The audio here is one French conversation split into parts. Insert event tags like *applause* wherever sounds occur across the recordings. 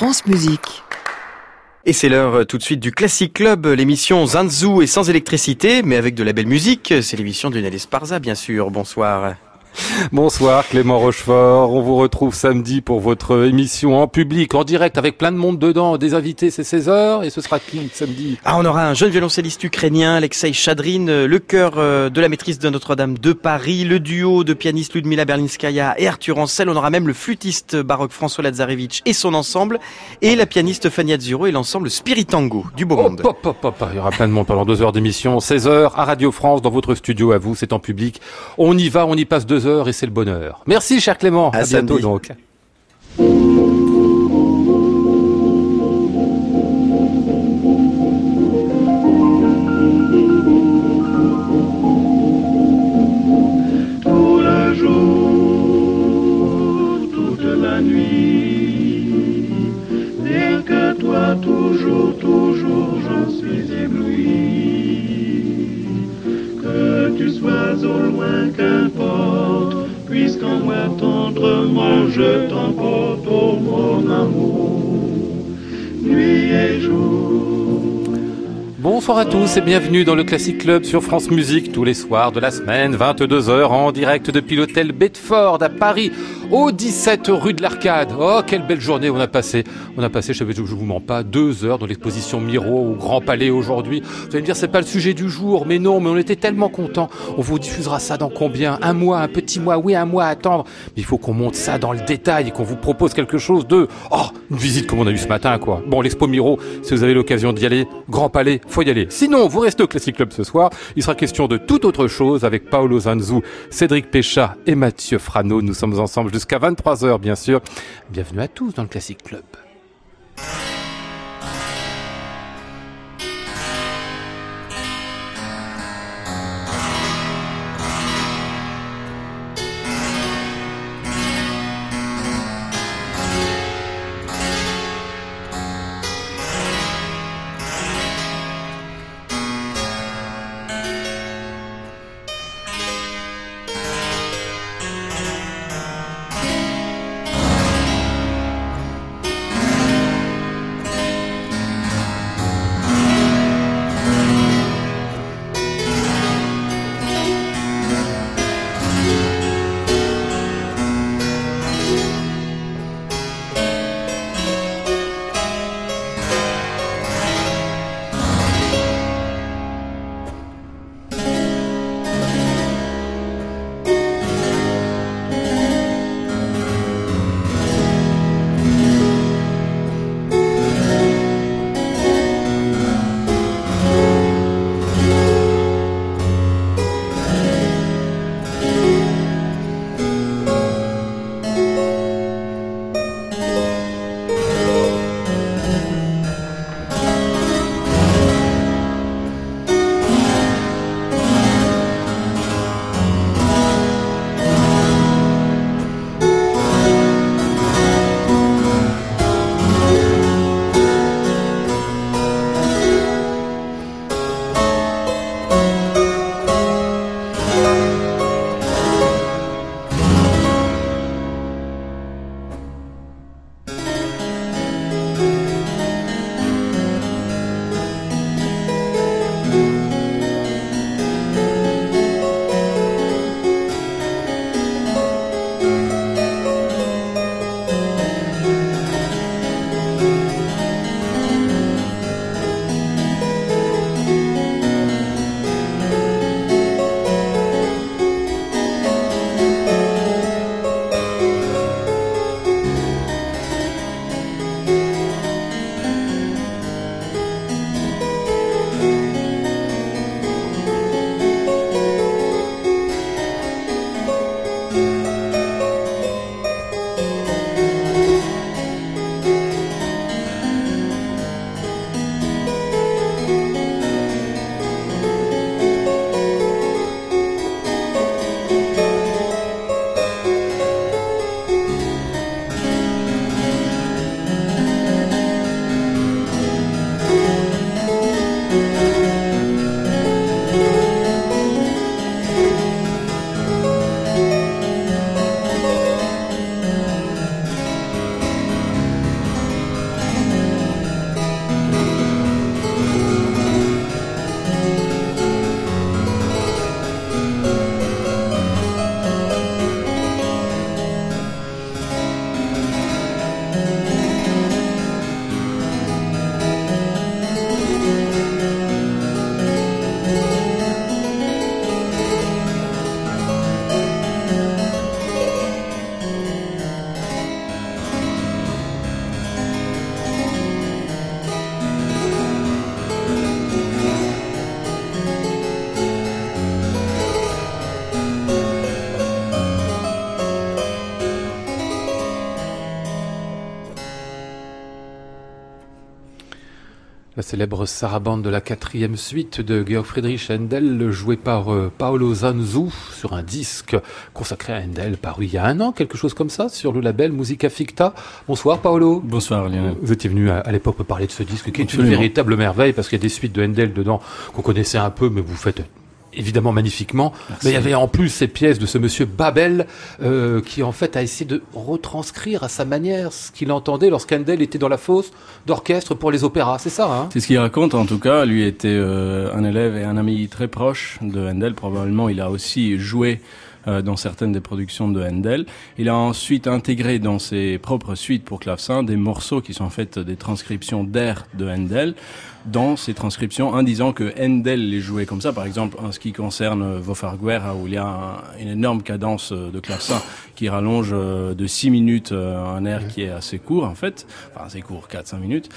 France Musique. Et c'est l'heure euh, tout de suite du Classic Club, l'émission Zanzou et sans électricité, mais avec de la belle musique. C'est l'émission d'une Alice Parza, bien sûr. Bonsoir. *laughs* Bonsoir Clément Rochefort, on vous retrouve samedi pour votre émission en public, en direct, avec plein de monde dedans, des invités, c'est 16h, et ce sera qui samedi? Ah, on aura un jeune violoncelliste ukrainien, Alexei Chadrin, euh, le chœur euh, de la maîtrise de Notre-Dame de Paris, le duo de pianistes Ludmila Berlinskaya et Arthur Ancel, on aura même le flûtiste baroque François Lazarevich et son ensemble, et la pianiste Fanny Azzuro et l'ensemble Spiritango du Beau Monde. Hop, hop, hop, il y aura plein de monde pendant deux heures d'émission, 16h à Radio France, dans votre studio à vous, c'est en public. On y va, on y passe deux heures et c'est le bonheur. Merci cher Clément, à, à bientôt donc. Puisqu'en moi tendrement je t'emporte, mon amour, nuit et jour. Bonsoir à tous et bienvenue dans le Classic Club sur France Musique tous les soirs de la semaine, 22h en direct depuis l'hôtel Bedford à Paris, au 17 rue de l'Arcade. Oh, quelle belle journée on a passé. On a passé, je ne vous mens pas, deux heures dans l'exposition Miro au Grand Palais aujourd'hui. Vous allez me dire, c'est pas le sujet du jour, mais non, mais on était tellement contents. On vous diffusera ça dans combien? Un mois, un petit mois, oui, un mois à attendre. Mais il faut qu'on monte ça dans le détail et qu'on vous propose quelque chose de... Oh, une visite comme on a eu ce matin, quoi. Bon, l'expo Miro, si vous avez l'occasion d'y aller, Grand Palais, faut y aller. Sinon, vous restez au Classic Club ce soir. Il sera question de toute autre chose avec Paolo Zanzu, Cédric Pécha et Mathieu Frano. Nous sommes ensemble jusqu'à 23h, bien sûr. Bienvenue à tous dans le Classic Club. La célèbre sarabande de la quatrième suite de Georg Friedrich Handel, jouée par euh, Paolo Zanzu sur un disque consacré à Handel, paru il y a un an, quelque chose comme ça, sur le label Musica Ficta. Bonsoir Paolo. Bonsoir Lionel. Vous étiez venu à, à l'époque parler de ce disque qui est une véritable merveille parce qu'il y a des suites de Handel dedans qu'on connaissait un peu, mais vous faites évidemment magnifiquement, Merci. mais il y avait en plus ces pièces de ce monsieur Babel euh, qui en fait a essayé de retranscrire à sa manière ce qu'il entendait lorsqu'Handel était dans la fosse d'orchestre pour les opéras, c'est ça hein? C'est ce qu'il raconte en tout cas. Lui était euh, un élève et un ami très proche de Handel. Probablement, il a aussi joué euh, dans certaines des productions de Handel. Il a ensuite intégré dans ses propres suites pour clavecin des morceaux qui sont en fait des transcriptions d'airs de Handel dans ces transcriptions en disant que Handel les jouait comme ça. Par exemple, en ce qui concerne euh, Vofarguera, où il y a un- une énorme cadence euh, de clavecin qui rallonge euh, de 6 minutes un air qui est assez court en fait, enfin assez court, 4-5 minutes.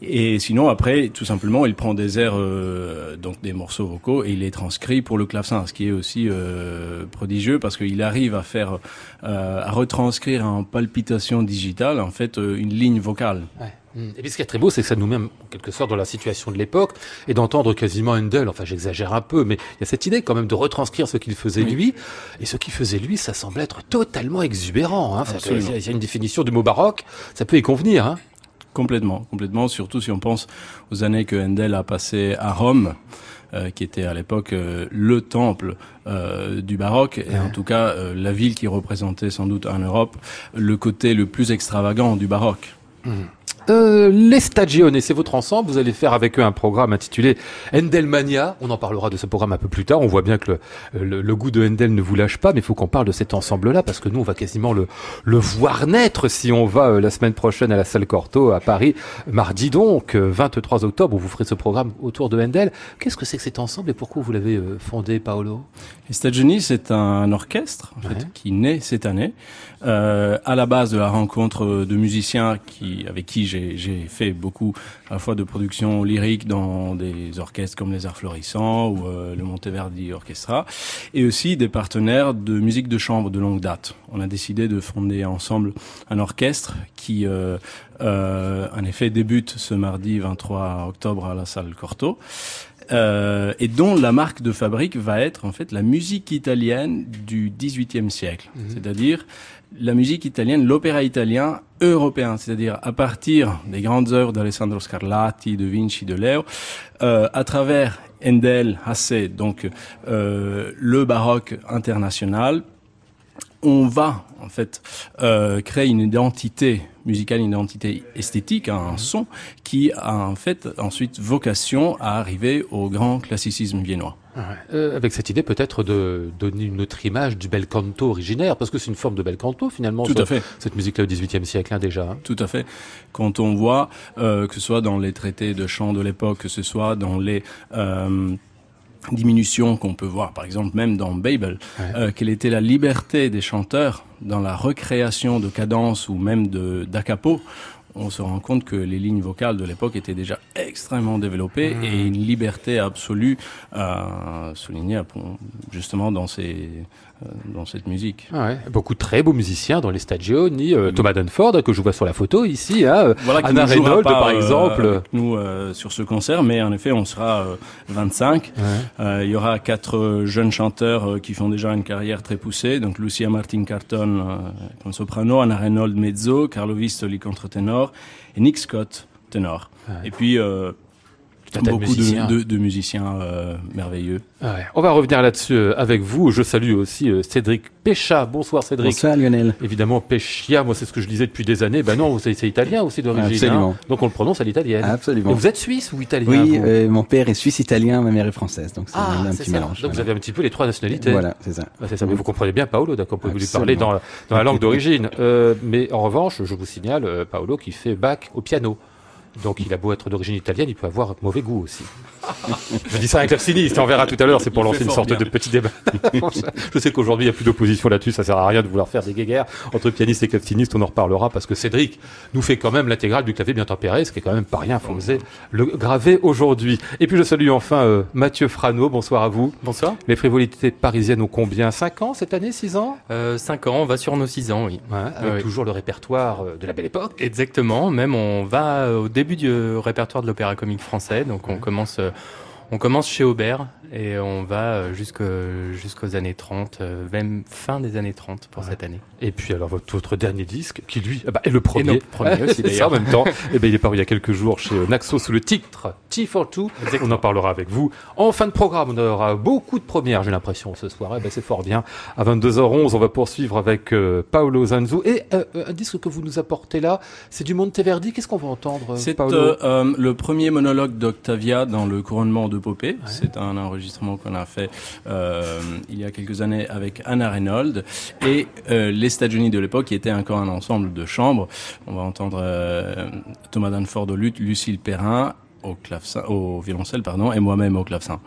Et sinon, après, tout simplement, il prend des airs, euh, donc des morceaux vocaux, et il les transcrit pour le clavecin, ce qui est aussi euh, prodigieux parce qu'il arrive à faire, euh, à retranscrire en palpitation digitale, en fait, une ligne vocale. Ouais. Mm. Et puis ce qui est très beau, c'est que ça nous met en quelque sorte dans la situation de l'époque et d'entendre quasiment Handel, enfin j'exagère un peu, mais il y a cette idée quand même de retranscrire ce qu'il faisait Oui. lui. Et ce qu'il faisait lui, ça semble être totalement exubérant. Hein. Il y a une définition du mot baroque, ça peut y convenir. Hein. Complètement, complètement, surtout si on pense aux années que Handel a passées à Rome, euh, qui était à l'époque euh, le temple euh, du baroque, et en tout cas euh, la ville qui représentait sans doute en Europe le côté le plus extravagant du baroque. Euh, les Stagione, c'est votre ensemble. Vous allez faire avec eux un programme intitulé Handelmania. On en parlera de ce programme un peu plus tard. On voit bien que le, le- le goût de Handel ne vous lâche pas, mais il faut qu'on parle de cet ensemble-là parce que nous, on va quasiment le, le voir naître si on va euh, la semaine prochaine à la salle Corto à Paris, mardi donc, euh, 23 octobre, où vous ferez ce programme autour de Handel. Qu'est-ce que c'est que cet ensemble et pourquoi vous l'avez euh, fondé, Paolo? Les Stagioni, c'est un orchestre en fait, Ouais. qui naît cette année euh, à la base de la rencontre de musiciens qui, avec qui j'ai fait beaucoup à la fois de productions lyriques dans des orchestres comme les Arts Florissants ou euh, le Monteverdi Orchestra, et aussi des partenaires de musique de chambre de longue date. On a décidé de fonder ensemble un orchestre qui, euh, euh, en effet, débute ce mardi 23 octobre à la salle Corto euh, et dont la marque de fabrique va être en fait la musique italienne du XVIIIe siècle, c'est-à-dire la musique italienne, l'opéra italien européen, c'est-à-dire à partir des grandes œuvres d'Alessandro Scarlatti, de Vinci, de Leo, euh, à travers Handel, Hasse, donc euh, le baroque international, on va en fait euh, créer une identité musicale, une identité esthétique, un son qui a en fait ensuite vocation à arriver au grand classicisme viennois. Euh, avec cette idée peut-être de donner une autre image du bel canto originaire, parce que c'est une forme de bel canto finalement, Tout à fait. cette musique-là au XVIIIe siècle hein, déjà. hein. Tout à fait. Quand on voit, euh, que ce soit dans les traités de chant de l'époque, que ce soit dans les euh, diminutions qu'on peut voir, par exemple même dans Babel, Ouais. euh, quelle était la liberté des chanteurs dans la recréation de cadences ou même de d'acapos, on se rend compte que les lignes vocales de l'époque étaient déjà extrêmement développées et une liberté absolue à souligner à- justement dans ces euh, dans cette musique. Ah ouais. Beaucoup de très beaux musiciens dans les Stagioni, euh, Thomas Dunford que je vois sur la photo ici, hein, euh, Voilà Anna Reynolds par euh, exemple. avec nous euh, sur ce concert, mais en effet on sera euh, 25. Ouais. Euh, il y aura quatre euh, jeunes chanteurs euh, qui font déjà une carrière très poussée, donc Lucia Martin Carton euh, comme soprano, Anna Reynolds mezzo, Carlo Vistoli et Nick Scott ténor. Ouais. Et puis euh, Tout beaucoup de, musiciens. de- de musiciens euh, merveilleux. Ah ouais. On va revenir là-dessus euh, avec vous. Je salue aussi euh, Cédric Pécha. Bonsoir Cédric. Bonsoir Lionel. Évidemment, Pescia, moi c'est ce que je disais depuis des années. Ben non, c'est italien aussi d'origine. Absolument. hein. Donc on le prononce à l'italienne. Absolument. Et vous êtes suisse ou italien Oui, euh, mon père est suisse-italien, ma mère est française, donc c'est Ah, un petit ça. mélange. Donc vous avez un petit peu les trois nationalités. Voilà, c'est ça. Ah, c'est ça, mais vous comprenez bien Paolo, d'accord, vous lui parler Absolument. dans, dans la langue d'origine. Euh, mais en revanche, je vous signale, Paolo qui fait bac au piano. Donc il a beau être d'origine italienne, il peut avoir mauvais goût aussi. Je dis ça avec claveciniste, on verra tout à l'heure, c'est pour lancer une sorte de petit débat. *laughs* je sais qu'aujourd'hui il n'y a plus d'opposition là-dessus, ça sert à rien de vouloir faire des guéguerres entre pianistes et clavecinistes, on en reparlera parce que Cédric nous fait quand même l'intégrale du clavier bien tempéré, ce qui est quand même pas rien, faut oser le graver aujourd'hui. Et puis je salue enfin euh, Mathieu Frano, bonsoir à vous. Bonsoir. Les frivolités parisiennes ont combien? 5 ans cette année 6 ans? Euh, 5 ans, on va sur nos 6 ans, oui. Ouais, avec Ouais. toujours le répertoire euh, de la belle époque. Exactement, même on va euh, au début du répertoire de l'opéra comique français, donc on commence, euh, on commence chez Aubert et on va euh, jusque- jusqu'aux années 30, euh, même fin des années 30 pour Ouais. cette année. Et puis alors votre, votre dernier disque, qui lui ah bah, est le premier, premier aussi, C'est ça, en d'ailleurs. même temps. *laughs* Et ben il est paru il y a quelques jours chez euh, Naxo sous le titre T for Two. On en parlera avec vous en fin de programme. On aura beaucoup de premières, j'ai l'impression ce soir. Eh ben c'est fort bien. À 22h11, on va poursuivre avec euh, Paolo Zanzu et euh, un disque que vous nous apportez là, c'est du Monteverdi. Qu'est-ce qu'on va entendre, C'est euh, euh, le premier monologue d'Octavia dans le couronnement de Popée. C'est un enregistrement qu'on a fait euh, il y a quelques années avec Anna Reynolds et euh, les Stagioni de l'époque qui était encore un ensemble de chambres. On va entendre euh, Thomas Danford au luth, Lucille Perrin au clavecin, au violoncelle pardon, et moi-même au clavecin.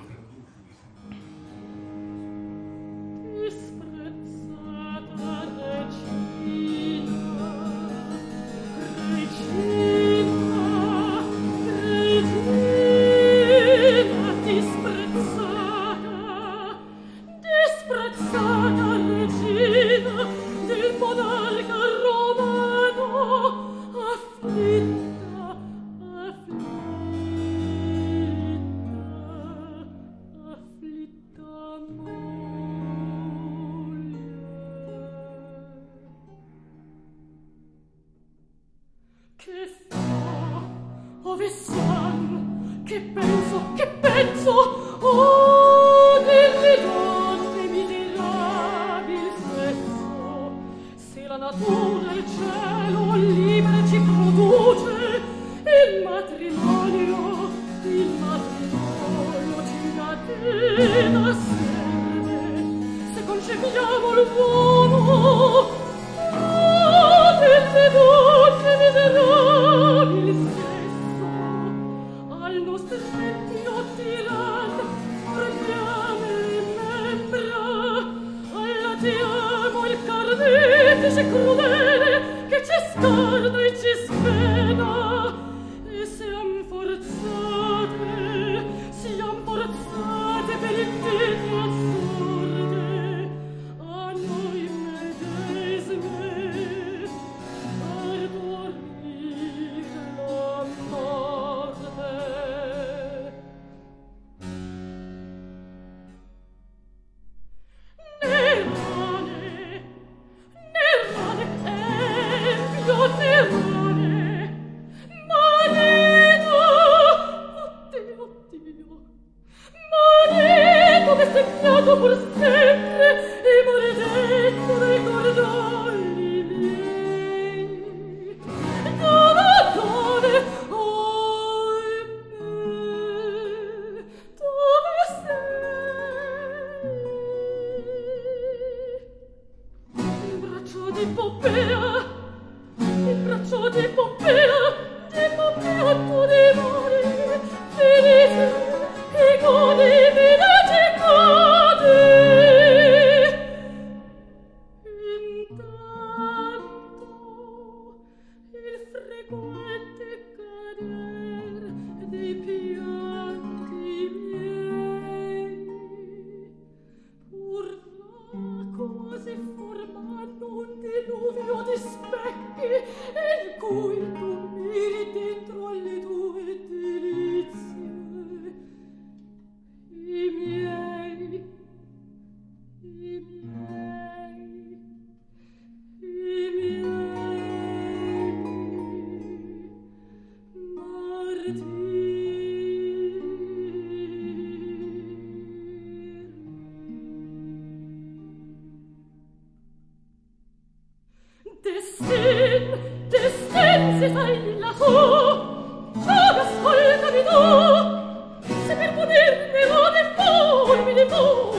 Oh!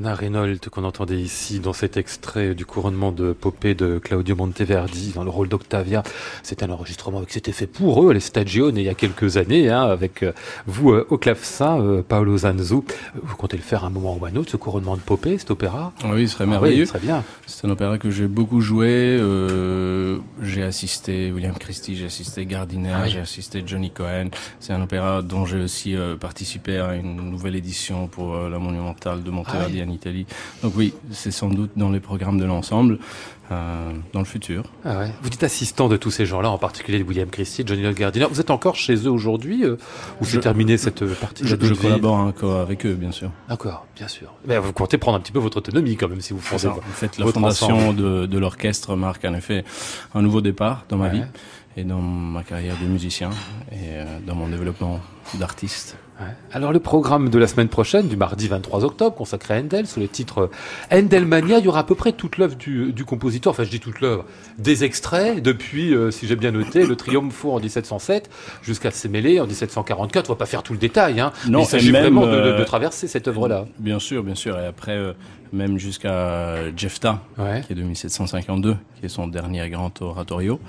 Anna Reynolds qu'on entendait ici dans cet extrait du couronnement de Popée de Claudio Monteverdi dans le rôle d'Octavia. C'est un enregistrement qui s'était fait pour eux, les Stagione, il y a quelques années, hein, avec euh, vous euh, au clavecin, euh, Paolo Zanzu. Vous comptez le faire un moment ou un autre, ce couronnement de Popée, cet opéra? Oui, ce serait Ah oui, merveilleux. ce serait bien. C'est un opéra que j'ai beaucoup joué. euh, j'ai assisté William Christie, j'ai assisté Gardiner, Ah oui. j'ai assisté Johnny Cohen. C'est un opéra dont j'ai aussi participé à une nouvelle édition pour la Monumentale de Monteverdi Ah en Italie. Donc oui, c'est sans doute dans les programmes de l'ensemble euh, dans le futur. Ah ouais. Vous dites assistant de tous ces gens-là, en particulier de William Christie, Johnny Lloyd Gardiner. Vous êtes encore chez eux aujourd'hui euh, ou c'est terminé cette euh, partie Je, je collabore encore avec eux, bien sûr. D'accord, bien sûr. Mais vous comptez prendre un petit peu votre autonomie quand même si vous fondez. En fait, la fondation ensemble. de, de l'orchestre marque en effet un nouveau départ dans ma Ouais. vie et dans ma carrière de musicien et euh, dans mon développement d'artiste. Ouais. Alors le programme de la semaine prochaine, du mardi 23 octobre, consacré à Handel, sous le titre Handelmania, il y aura à peu près toute l'œuvre du, du compositeur, enfin je dis toute l'œuvre, des extraits depuis, euh, si j'ai bien noté, le Triompho en 1707 jusqu'à Sémélé en 1744. On va pas faire tout le détail, hein. Non, mais il s'agit vraiment de, de- euh, de traverser cette œuvre-là. Bien sûr, bien sûr. Et après, euh, même jusqu'à Ouais. qui est de 1752, qui est son dernier grand oratorio.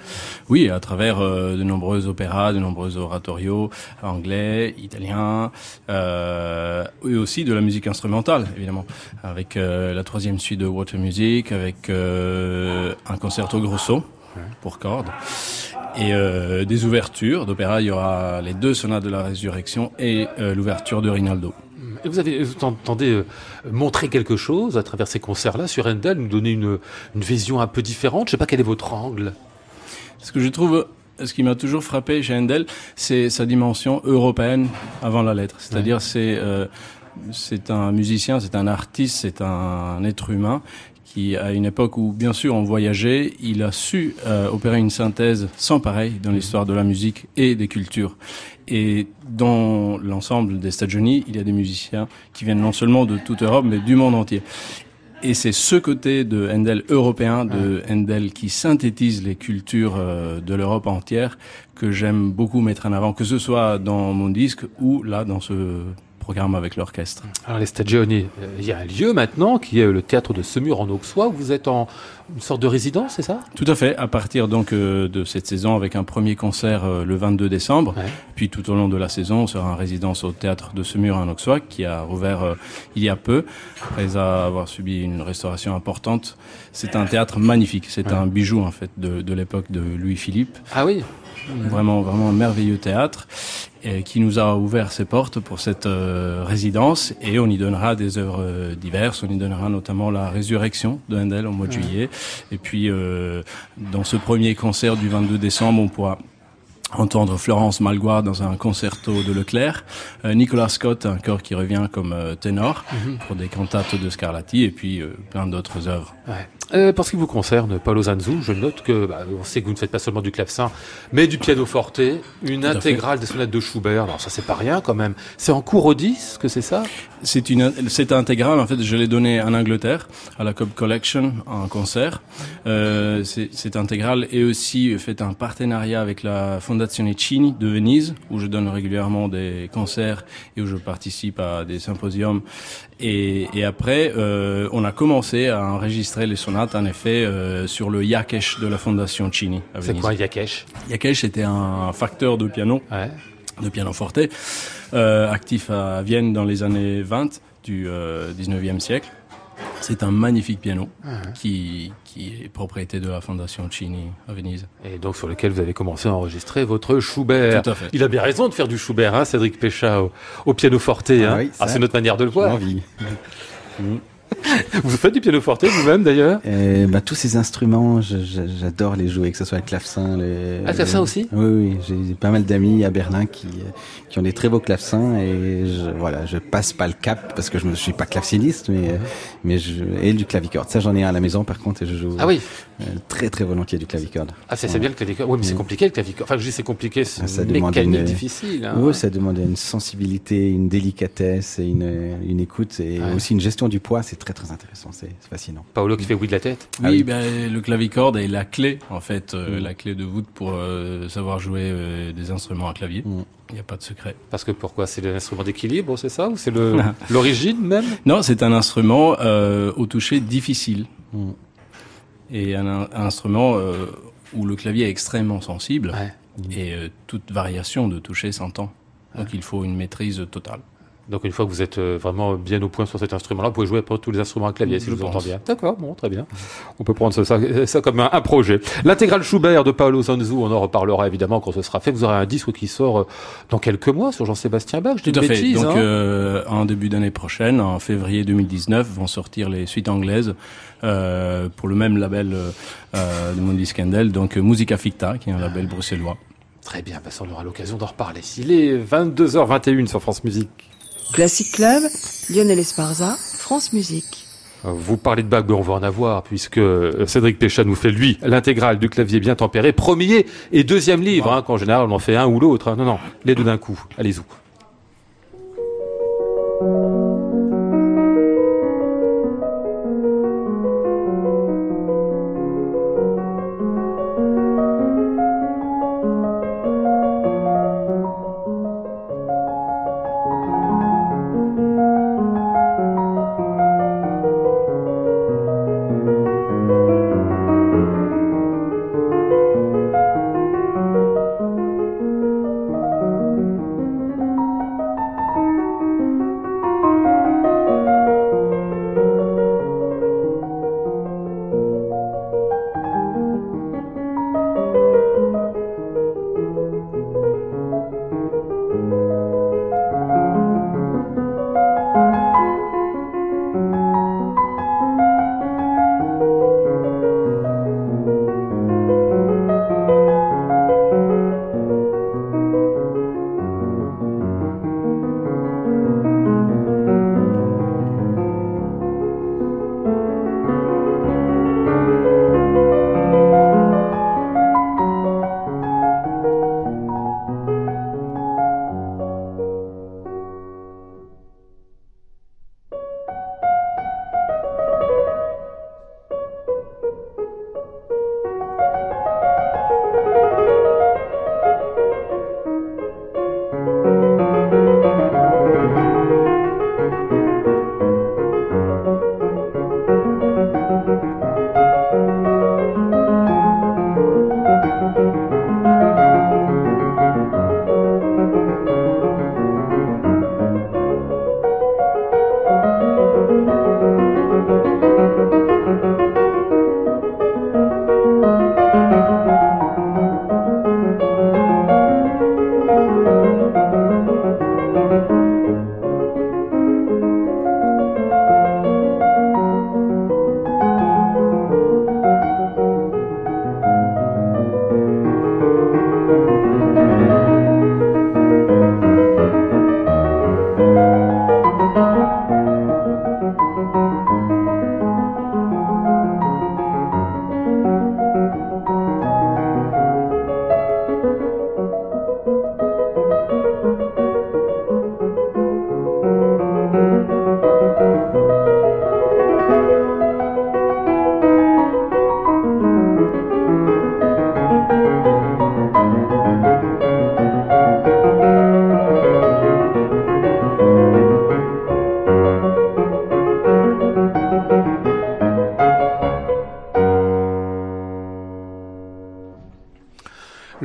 Oui, à travers euh, de nombreux opéras, de nombreux oratorios anglais, italiens, euh, et aussi de la musique instrumentale, évidemment, avec euh, la troisième suite de Water Music, avec euh, un concerto grosso pour cordes. Et des ouvertures d'opéra, il y aura les deux sonates de la résurrection et l'ouverture de Rinaldo. Et vous avez, vous entendez euh, montrer quelque chose à travers ces concerts-là sur Handel, nous donner une, une vision un peu différente. Je sais pas quel est votre angle. Ce que je trouve, ce qui m'a toujours frappé chez Handel, c'est sa dimension européenne avant la lettre. C'est-à-dire, c'est euh, c'est un musicien, c'est un artiste, c'est un être humain qui, à une époque où, bien sûr, on voyageait, il a su euh, opérer une synthèse sans pareil dans l'histoire de la musique et des cultures. Et dans l'ensemble des Stagioni, il y a des musiciens qui viennent non seulement de toute Europe, mais du monde entier. Et c'est ce côté de Handel européen, de Handel qui synthétise les cultures euh, de l'Europe entière que j'aime beaucoup mettre en avant, que ce soit dans mon disque ou là dans ce programme avec l'orchestre. Alors les Stagioni, euh, il y a un lieu maintenant qui est le théâtre de Semur en Auxois. où Vous êtes en une sorte de résidence, c'est ça? Tout à fait, à partir donc euh, de cette saison avec un premier concert euh, le 22 décembre, Ouais. puis tout au long de la saison, on sera en résidence au théâtre de Semur en Auxois qui a rouvert il y a peu après avoir subi une restauration importante. C'est un théâtre magnifique, c'est un bijou en fait de, de l'époque de Louis-Philippe. Ah oui. Vraiment, vraiment un merveilleux théâtre et qui nous a ouvert ses portes pour cette euh, résidence et on y donnera des œuvres euh, diverses. On y donnera notamment la Résurrection de Handel au mois de juillet. Et puis, euh, dans ce premier concert du 22 décembre, on pourra entendre Florence Malgoire dans un concerto de Leclerc, Nicolas Scott, un chœur qui revient comme ténor pour des cantates de Scarlatti et puis plein d'autres œuvres. Ouais. Euh, pour ce qui vous concerne, Paolo Zanzu, je note que bah, on sait que vous ne faites pas seulement du clavecin, mais du piano forte, une fait. intégrale des sonates de Schubert. Alors ça c'est pas rien quand même. C'est en cours au 10 que c'est ça? C'est une, cette intégrale, en fait, je l'ai donnée en Angleterre, à la Cobb Collection, en concert. Euh, c'est- cette intégrale est aussi fait un partenariat avec la Fondazione Cini de Venise, où je donne régulièrement des concerts et où je participe à des symposiums. Et, et après, euh, on a commencé à enregistrer les sonates, en effet, euh, sur le Yakesh de la Fondation Cini à C'est quoi Yakesh? Yakesh était un facteur de piano Ouais. de pianoforte, euh, actif à Vienne dans les années 20 du euh, 19e siècle. C'est un magnifique piano qui, qui est propriété de la Fondation Cini à Venise. Et donc sur lequel vous avez commencé à enregistrer votre Schubert. Tout à fait. Il a bien raison de faire du Schubert, hein, Cédric Péchat, au, au piano forte. Hein. oui, ça. ah, c'est notre manière de le J'ai voir. envie. *laughs* Vous faites du piano forte vous-même d'ailleurs? Euh, bah, tous ces instruments, j'adore les jouer, que ce soit le clavecin. Le, Ah, le clavecin le- aussi? Oui, oui. J'ai pas mal d'amis à Berlin qui, qui ont des très beaux clavecins et je, voilà, je passe pas le cap parce que je ne suis pas claveciniste, mais, euh, mais je, et du clavicorde. Ça, j'en ai un à la maison par contre et je joue Ah oui. Euh, très très volontiers du clavicorde. Ah, c'est bien le clavicorde. Oui, mais c'est Mm. compliqué le clavicorde. Enfin, je dis c'est compliqué, c'est Ah, ça une demande mécanique une- difficile. Hein. Oui, ça demande une sensibilité, une délicatesse et une, une écoute et Ouais. aussi une gestion du poids. C'est très très intéressant, c'est fascinant. Paolo qui fait oui de la tête. Oui, Ah oui. Ben, le clavicorde est la clé, en fait, euh, Mm. la clé de voûte pour euh, savoir jouer euh, des instruments à clavier. Mm. Il n'y a pas de secret. Parce que pourquoi? C'est l'instrument d'équilibre, c'est ça? Ou c'est le- *laughs* l'origine même? Non, c'est un instrument euh, au toucher difficile. Mm. Et un, un instrument euh, où le clavier est extrêmement sensible Ouais. et euh, toute variation de toucher s'entend. Donc il faut une maîtrise totale. Donc une fois que vous êtes euh, vraiment bien au point sur cet instrument-là, vous pouvez jouer pour tous les instruments à clavier, si je, vous pense. entends bien. D'accord, bon, très bien. On peut prendre ça, comme un, un projet. L'intégrale Schubert de Paolo Sanzu, on en reparlera évidemment quand ce sera fait. Vous aurez un disque qui sort euh, dans quelques mois sur Jean-Sébastien Bach, je dis Tout à fait. Donc hein euh, en début d'année prochaine, en février 2019, vont sortir les suites anglaises euh, pour le même label euh, de Mondi Scandal, donc Musica Ficta, qui est un label bruxellois. Très bien, bah, ça, on aura l'occasion d'en reparler. Il est 22h21 sur France Musique. Classic Club, Lionel Esparza, France Musique. Vous parlez de Bach, mais on va en avoir, puisque euh, Cédric Péchat nous fait, lui, l'intégrale du clavier bien tempéré, premier et deuxième livre, hein, qu'en général on en fait un ou l'autre. hein. Non, non, les deux d'un coup. Allez-y.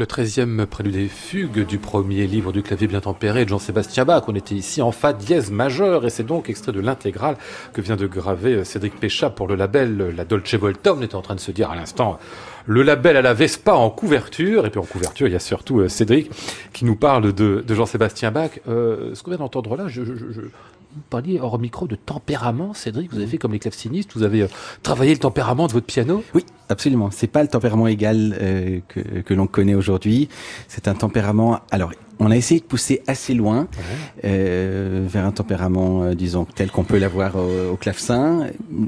Le 13e prélude et fugue du premier livre du clavier bien tempéré de Jean-Sébastien Bach. On était ici en fa dièse majeur et c'est donc extrait de l'intégrale que vient de graver Cédric Péchat pour le label La Dolce Volta. On était en train de se dire à l'instant le label à la Vespa en couverture. Et puis en couverture, il y a surtout euh, Cédric qui nous parle de, Jean-Sébastien Bach. Euh, ce qu'on vient d'entendre là, vous parliez hors micro de tempérament, Cédric. Vous avez fait comme les clavecinistes, vous avez euh, travaillé le tempérament de votre piano. Oui, absolument. C'est pas le tempérament égal euh, que, que l'on connaît aujourd'hui. C'est un tempérament. Alors, on a essayé de pousser assez loin euh, vers un tempérament, euh, disons, tel qu'on peut l'avoir au, au clavecin.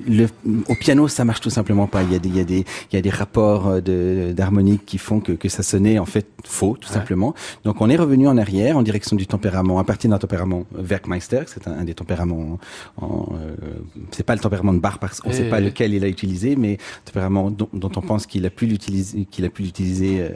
Le, au piano, ça marche tout simplement pas. Il y a des, il y a des, il y a des rapports euh, de d'harmonique qui font que, que ça sonnait en fait faux, tout Ouais. simplement. Donc, on est revenu en arrière en direction du tempérament, à partir d'un tempérament Werkmeister, c'est un, un des tempéraments. En, en, euh, c'est pas le tempérament de Bach parce qu'on Eh, sait pas lequel il a utilisé, mais tempérament dont, dont on pense qu'il a pu l'utiliser, qu'il a pu l'utiliser. euh,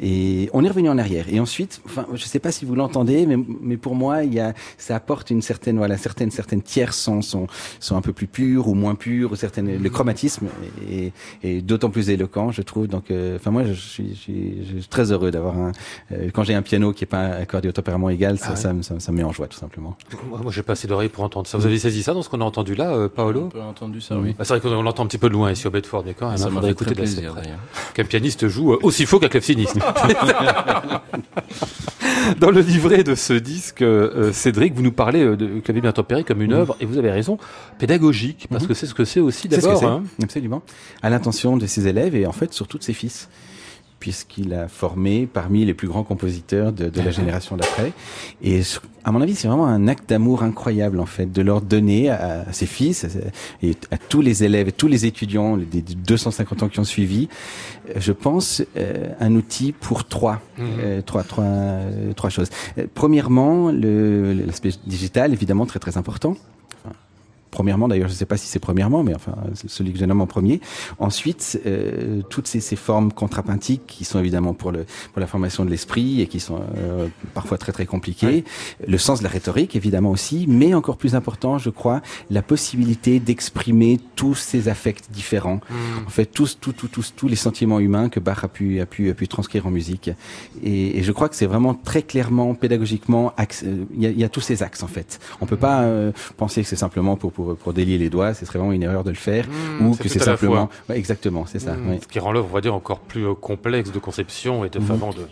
et on est revenu en arrière. Et ensuite, enfin, je sais pas si vous l'entendez, mais, mais pour moi, il y a, ça apporte une certaine, voilà, certaines, certaines tierces sont, sont, sont un peu plus pures ou moins pures, ou certaines, le chromatisme est, est d'autant plus éloquent, je trouve. Donc, euh, enfin, moi, je suis, je suis, je suis très heureux d'avoir un, euh, quand j'ai un piano qui est pas accordé au tempérament égal, ça, Ah ouais. ça, me- ça, ça me met en joie, tout simplement. Moi, moi, j'ai pas assez d'oreilles pour entendre ça. Vous avez saisi ça dans ce qu'on a entendu là, euh, On Paolo peut entendu ça, oui. Bah, C'est vrai qu'on l'entend un petit peu de loin ici au Bedford, mais quand même, Ça hein, m'a faudrait fait écouter très de la plaisir près. d'ailleurs. qu'un pianiste joue euh, aussi faux qu'un claveciniste. *laughs* *laughs* *laughs* Dans le livret de ce disque, euh, Cédric, vous nous parlez euh, de clavier bien tempéré comme une œuvre, et vous avez raison, pédagogique, parce Mhm. que c'est ce que c'est aussi C'est ce que d'abord. hein. absolument. À l'intention de ses élèves et en fait surtout de ses fils, puisqu'il a formé parmi les plus grands compositeurs de, de la génération d'après. Et à mon avis, c'est vraiment un acte d'amour incroyable en fait, de leur donner à, à ses fils à- et à tous les élèves, et tous les étudiants des 250 ans qui ont suivi, euh, je pense, euh, un outil pour trois, Mhm. euh, trois, trois, trois choses. Euh, Premièrement, l'aspect digital, évidemment, très très important. Premièrement, d'ailleurs, je ne sais pas si c'est premièrement, mais enfin, celui que je nomme en premier. Ensuite, euh, toutes ces, ces formes contrapuntiques qui sont évidemment pour, le, pour la formation de l'esprit et qui sont euh, parfois très très compliquées. Le sens de la rhétorique, évidemment aussi, mais encore plus important, je crois, la possibilité d'exprimer tous ces affects différents. Mhm. En fait, tous, tous, tous, tous, tous les sentiments humains que Bach a pu, a pu, a pu transcrire en musique. Et, et je crois que c'est vraiment très clairement, pédagogiquement, euh, il y, a, y a tous ces axes en fait. On peut pas euh, penser que c'est simplement pour, pour, pour délier les doigts, ce serait vraiment une erreur de le faire, Mmh, ou que c'est simplement. Ouais, exactement, c'est ça. Oui. Ce qui rend l'œuvre, on va dire, encore plus euh, complexe de conception et de vraiment de,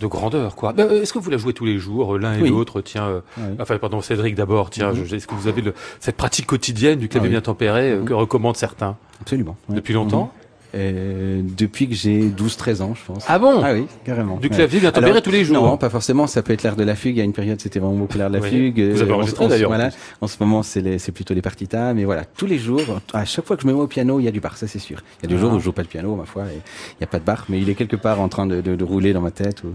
de grandeur. quoi. Bah, euh, Est-ce que vous la jouez tous les jours, euh, l'un et Oui. l'autre? Tiens, euh, enfin, pardon, Cédric d'abord, tiens, je- est-ce que vous avez le, cette pratique quotidienne du clavier Ah oui. bien tempéré euh, que recommandent certains? Absolument. Depuis longtemps? Euh, Depuis que j'ai 12-13 ans, je pense. Ah bon Ah oui, carrément. Du clavier bien tempéré Alors, tous les jours Non, pas forcément. Ça peut être l'air de la fugue. Il y a une période, c'était vraiment beaucoup l'air de la Oui. fugue. Vous avez Euh, enregistré, en- en- d'ailleurs, Voilà. En ce moment, c'est plutôt les partitas. Mais voilà, tous les jours, à chaque fois que je me mets au piano, il y a du bar, ça c'est sûr. Il y a des Ah. jours où je joue pas de piano, ma foi, et il y a pas de bar, mais il est quelque part en train de, de, de rouler dans ma tête ou,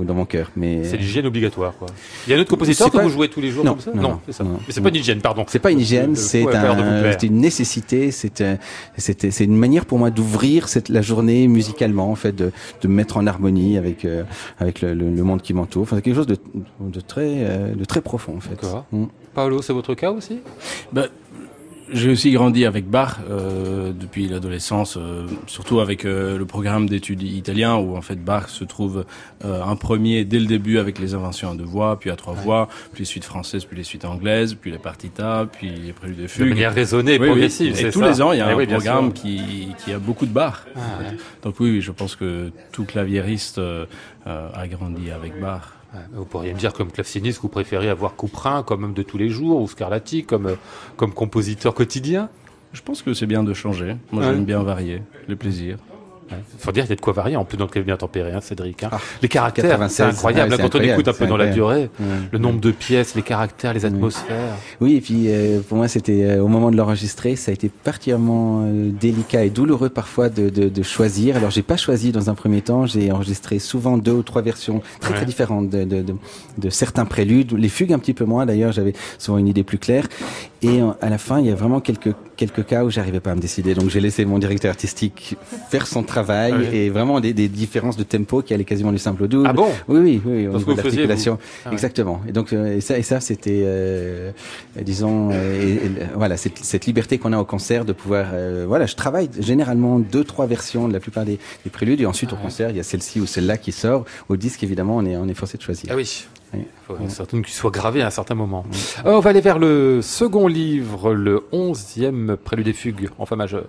ou dans mon cœur. Mais C'est l'hygiène obligatoire, quoi. Il y a un autre compositeur que pas- vous jouez tous les jours Non, comme ça non, non, c'est ça. Mais c'est pas une hygiène, pardon. c'est pas une hygiène, c'est un, une nécessité, c'était, c'est une manière pour moi d'ouvrir cette la journée musicalement, en fait, de, de me mettre en harmonie avec euh, avec le, le- le monde qui m'entoure. Enfin, c'est quelque chose de, de très euh, de très profond, en fait. Mm. Paolo, c'est votre cas aussi? Ben, j'ai aussi grandi avec Bach euh, depuis l'adolescence, euh, surtout avec euh, le programme d'études italien où en fait Bach se trouve euh, un premier dès le début avec les inventions à deux voix, puis à trois voix, puis les suites françaises, puis les suites anglaises, puis les partitas, puis les préludes de De fugue. manière raisonnée et Oui, oui. progressive, Et c'est tous ça les ans, il y a Eh un oui, programme qui, qui a beaucoup de Bach. Ah, ouais. Donc oui, oui, je pense que tout claviériste euh, euh, a grandi avec Bach. Vous pourriez me dire comme claveciniste que vous préférez avoir Couperin comme homme de tous les jours ou Scarlatti comme, euh, comme compositeur quotidien? Je pense que c'est bien de changer. Moi, Ouais. j'aime bien varier, le plaisir. Il faut dire qu'il y a de quoi varier en plus dans le clavier bien tempéré, hein, Cédric. hein. Ah, les caractères, 96, c'est incroyable. ouais, Là, c'est quand on écoute un peu dans la durée, Ouais. le nombre de pièces, les caractères, les atmosphères. Oui, et puis euh, pour moi, c'était euh, au moment de l'enregistrer, ça a été particulièrement euh, délicat et douloureux parfois de, de, de choisir. Alors, j'ai pas choisi dans un premier temps. J'ai enregistré souvent deux ou trois versions très très différentes de, de, de, de certains préludes. Les fugues un petit peu moins. D'ailleurs, j'avais souvent une idée plus claire. Et à la fin, il y a vraiment quelques quelques cas où j'arrivais pas à me décider. Donc, j'ai laissé mon directeur artistique faire son travail Ah oui. et vraiment des, des différences de tempo qui allaient quasiment du simple au double. Ah bon? Oui, oui, oui, au niveau de l'articulation. Ah ouais. Exactement. Et donc, euh, et ça, et ça, c'était, euh, disons, euh, et- et, voilà, cette, cette liberté qu'on a au concert de pouvoir, euh, voilà, je travaille généralement deux, trois versions de la plupart des, des préludes, et ensuite au concert, il y a celle-ci ou celle-là qui sort. Au disque, évidemment, on est, on est forcé de choisir. Ah oui. Il faut certaine qu'il soit gravé à un certain moment. On va aller vers le second livre, le onzième prélude et fugue en fa majeur.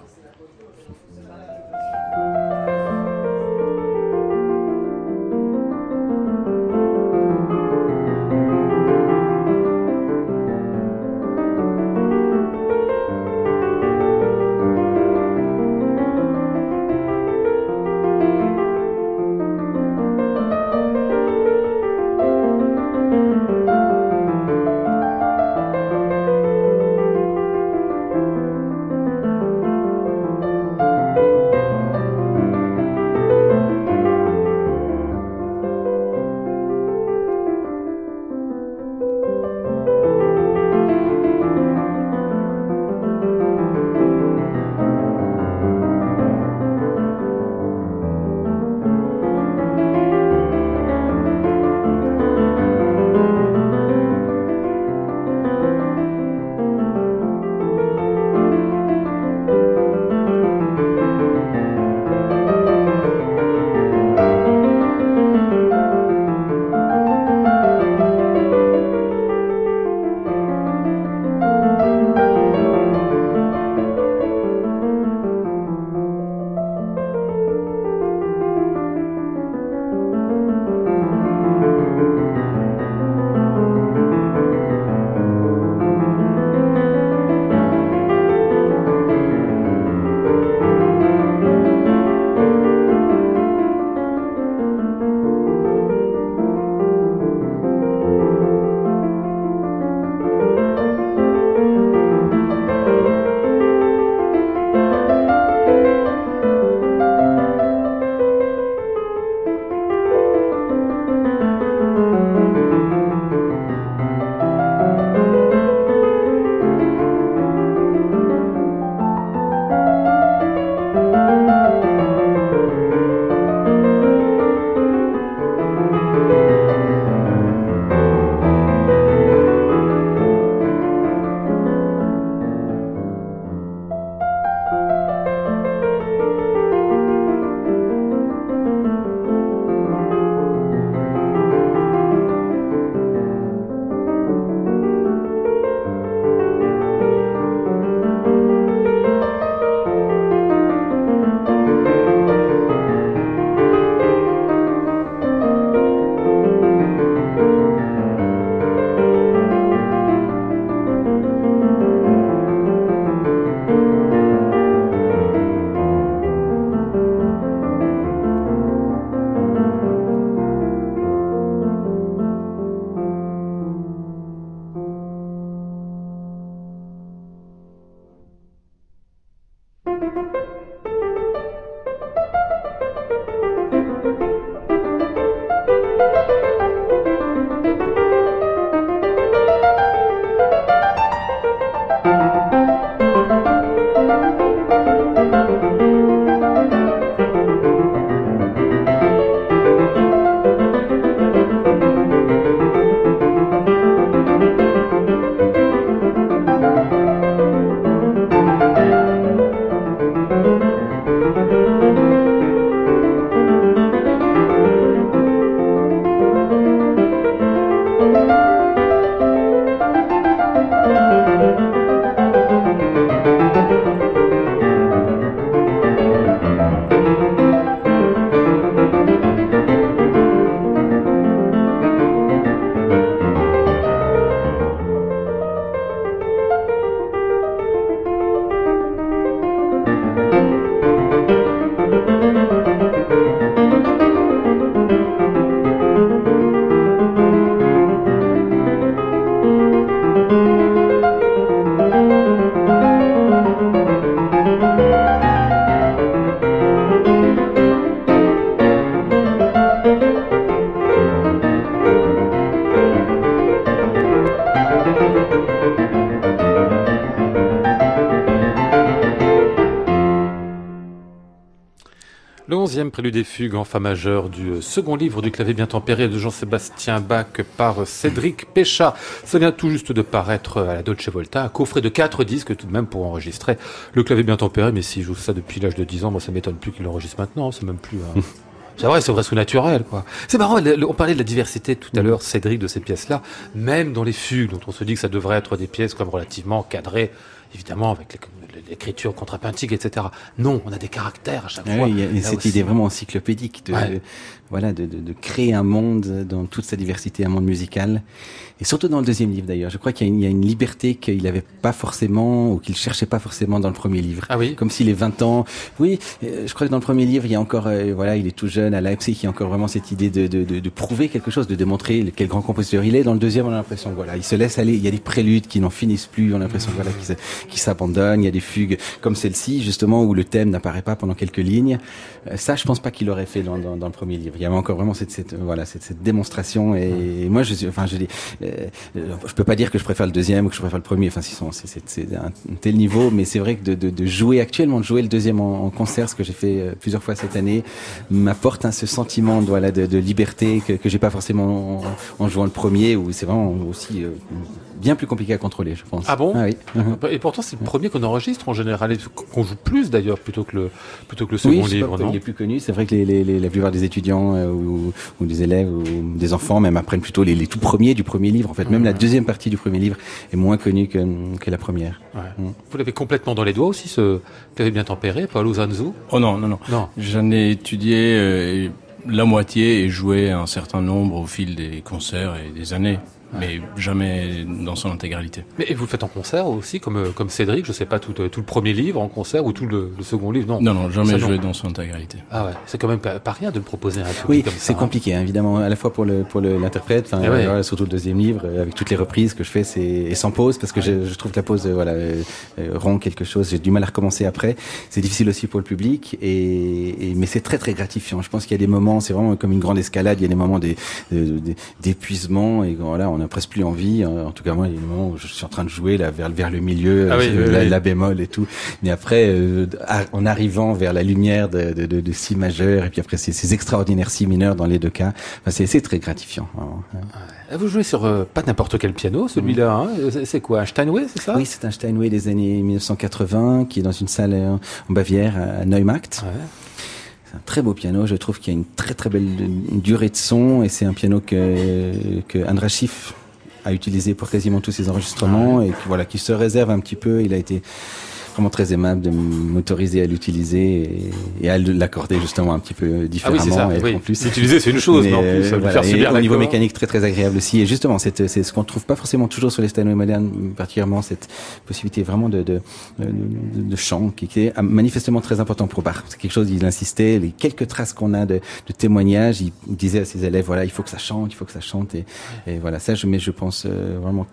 Onzième prélude des fugues en fa majeur du euh, second livre du clavier bien tempéré de Jean-Sébastien Bach par euh, Cédric Péchat. Ça vient tout juste de paraître à la Dolce Volta, un coffret de quatre disques tout de même pour enregistrer le clavier bien tempéré, mais s'il joue ça depuis l'âge de 10 ans, moi ça m'étonne plus qu'il l'enregistre maintenant, c'est même plus... *laughs* C'est vrai, c'est presque naturel, quoi. C'est marrant, on parlait de la diversité tout à l'heure, Cédric, de ces pièces-là, même dans les fugues, dont on se dit que ça devrait être des pièces comme relativement cadrées, évidemment, avec l'écriture contrapuntique, etc. Non, on a des caractères à chaque Ah fois. oui, il y a cette aussi. idée vraiment encyclopédique de, Ouais. voilà, de, de, de créer un monde dans toute sa diversité, un monde musical. Et surtout dans le deuxième livre d'ailleurs. Je crois qu'il y, a une- il y a une liberté qu'il n'avait pas forcément ou qu'il cherchait pas forcément dans le premier livre. Ah oui Comme si les 20 ans. Oui, euh, je crois que dans le premier livre, il y a encore, euh, voilà, il est tout jeune à Leipzig, il y a encore vraiment cette idée de, de, de, de prouver quelque chose, de démontrer quel grand compositeur il est. Dans le deuxième, on a l'impression, voilà, il se laisse aller. Il y a des préludes qui n'en finissent plus. On a l'impression, voilà, se- qu'ils s'abandonnent. Il y a des fugues comme celle-ci, justement, où le thème n'apparaît pas pendant quelques lignes. Euh, ça, je pense pas qu'il l'aurait fait dans, dans, dans le premier livre. Il y avait encore vraiment cette, cette voilà, cette, cette démonstration. Et, moi, je, suis- enfin, je dis, euh, euh, je peux pas dire que je préfère le deuxième ou que je préfère le premier. Enfin, c'est c'est- c'est un tel niveau, mais c'est vrai que de, de, de jouer actuellement, de jouer le deuxième en, en concert, ce que j'ai fait plusieurs fois cette année, m'apporte ce sentiment de, voilà, de, de liberté que, que j'ai pas forcément en, en jouant le premier, où c'est vraiment aussi euh, bien plus compliqué à contrôler, je pense. Ah bon oui. Mhm. Et pourtant, c'est le premier qu'on enregistre en général, et qu'on joue plus d'ailleurs, plutôt que le, plutôt que le second Oui, livre, pas, non il est plus connu. C'est vrai que les, les, les- la plupart des étudiants euh, ou, ou des élèves ou des enfants même apprennent plutôt les, les tout premiers du premier livre. En fait, même la deuxième partie du premier livre est moins connue que, que la première. Ouais. Mm. Vous l'avez complètement dans les doigts aussi, ce clavier bien tempéré, Paolo Zanzu Oh non, non, non. Non. J'en ai étudié euh, la moitié et joué un certain nombre au fil des concerts et des années, mais jamais dans son intégralité. Mais et vous le faites en concert aussi, comme, euh, comme Cédric, je sais pas, tout, euh, tout le premier livre en concert ou tout le, le second livre, non Non, non, jamais joué dans son intégralité. Ah ouais, c'est quand même pas, pas rien de le proposer à un public Oui, comme ça. c'est hein. compliqué, hein, évidemment, à la fois pour le pour le- l'interprète, enfin Eh ouais. voilà, surtout le deuxième livre, euh, avec toutes les reprises que je fais, c'est et sans pause parce que je, je trouve que la pause, euh, voilà, euh, rompt quelque chose. J'ai du mal à recommencer après. C'est difficile aussi pour le public, et, et- mais c'est très très gratifiant. Je pense qu'il y a des moments, c'est vraiment comme une grande escalade. Il y a des moments des- d'épuisement et voilà, on n'a presque plus envie. hein. En tout cas, moi, il y a des moments où je suis en train de jouer là vers vers le milieu, Ah oui, euh, oui, la, oui. la bémol et tout. Mais après, euh, en arrivant vers la lumière de, de, de, de si majeur et puis après ces, ces extraordinaires si mineurs dans les deux cas, enfin, c'est très gratifiant. vraiment. Ah, Vous jouez sur euh, pas n'importe quel piano, celui-là. hein. C'est- quoi, un Steinway, c'est ça? Oui, c'est un Steinway des années 1980 qui est dans une salle en Bavière à Neumarkt. Ouais. Un très beau piano. Je trouve qu'il y a une très très belle durée de son et c'est un piano que, que Andras Schiff a utilisé pour quasiment tous ses enregistrements et qui, voilà, qui se réserve un petit peu. Il a été vraiment très aimable de m'autoriser à l'utiliser et, et à l'accorder justement un petit peu Ah oui, différemment. c'est ça. Oui. en plus, L'utiliser, c'est une chose, mais, en euh, plus, ça lui voilà, faire et au niveau mécanique très très agréable aussi. Et justement, c'est c'est ce qu'on trouve pas forcément toujours sur les Steinway modernes, particulièrement cette possibilité vraiment de de, de, de- de chant qui qui est manifestement très important pour Bach. C'est quelque chose, il insistait. Les quelques traces qu'on a de, de témoignages, il, disait à ses élèves voilà, il faut que ça chante, il faut que ça chante. Et, et voilà, ça, je mais je pense euh, vraiment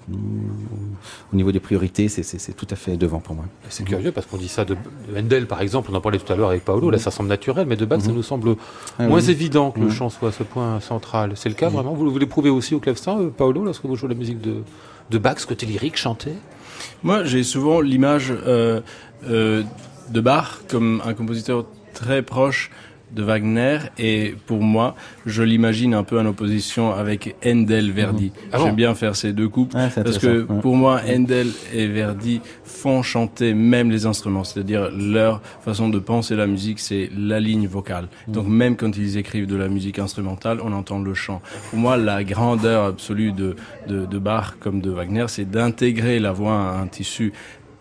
au niveau des priorités, c'est tout à fait devant pour moi. C'est curieux parce qu'on dit ça de, de Handel, par exemple, on en parlait tout à l'heure avec Paolo, là ça semble naturel, mais de Bach ça nous semble Ah moins oui. évident que le Mhm. chant soit à ce point central. C'est le cas vraiment vous, vous l'éprouvez aussi au clavecin, euh, Paolo, lorsque vous jouez la musique de, de Bach, ce côté lyrique, chanté? Moi, j'ai souvent l'image euh, euh, de Bach comme un compositeur très proche de Wagner et pour moi, je l'imagine un peu en opposition avec Handel Verdi. Ah bon J'aime bien faire ces deux couples Ah, parce que ouais. pour moi, Handel et Verdi font chanter même les instruments, c'est-à-dire leur façon de penser la musique, c'est la ligne vocale. Donc même quand ils écrivent de la musique instrumentale, on entend le chant. Pour moi, la grandeur absolue de, de, de Bach comme de Wagner, c'est d'intégrer la voix à un tissu